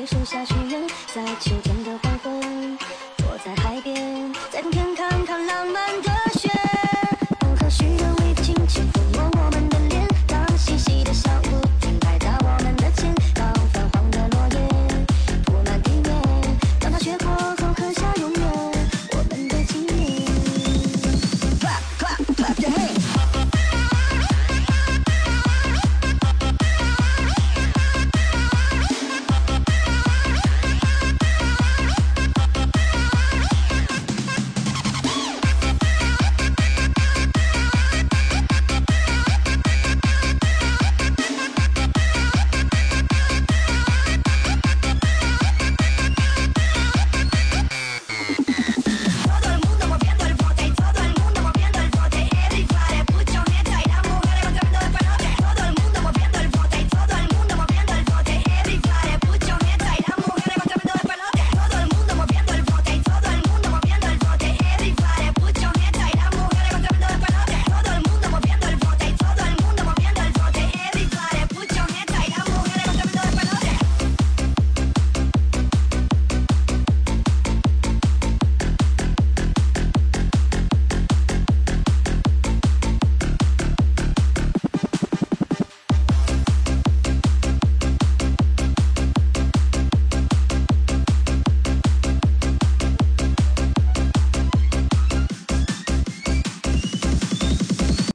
被树下许愿，在秋天。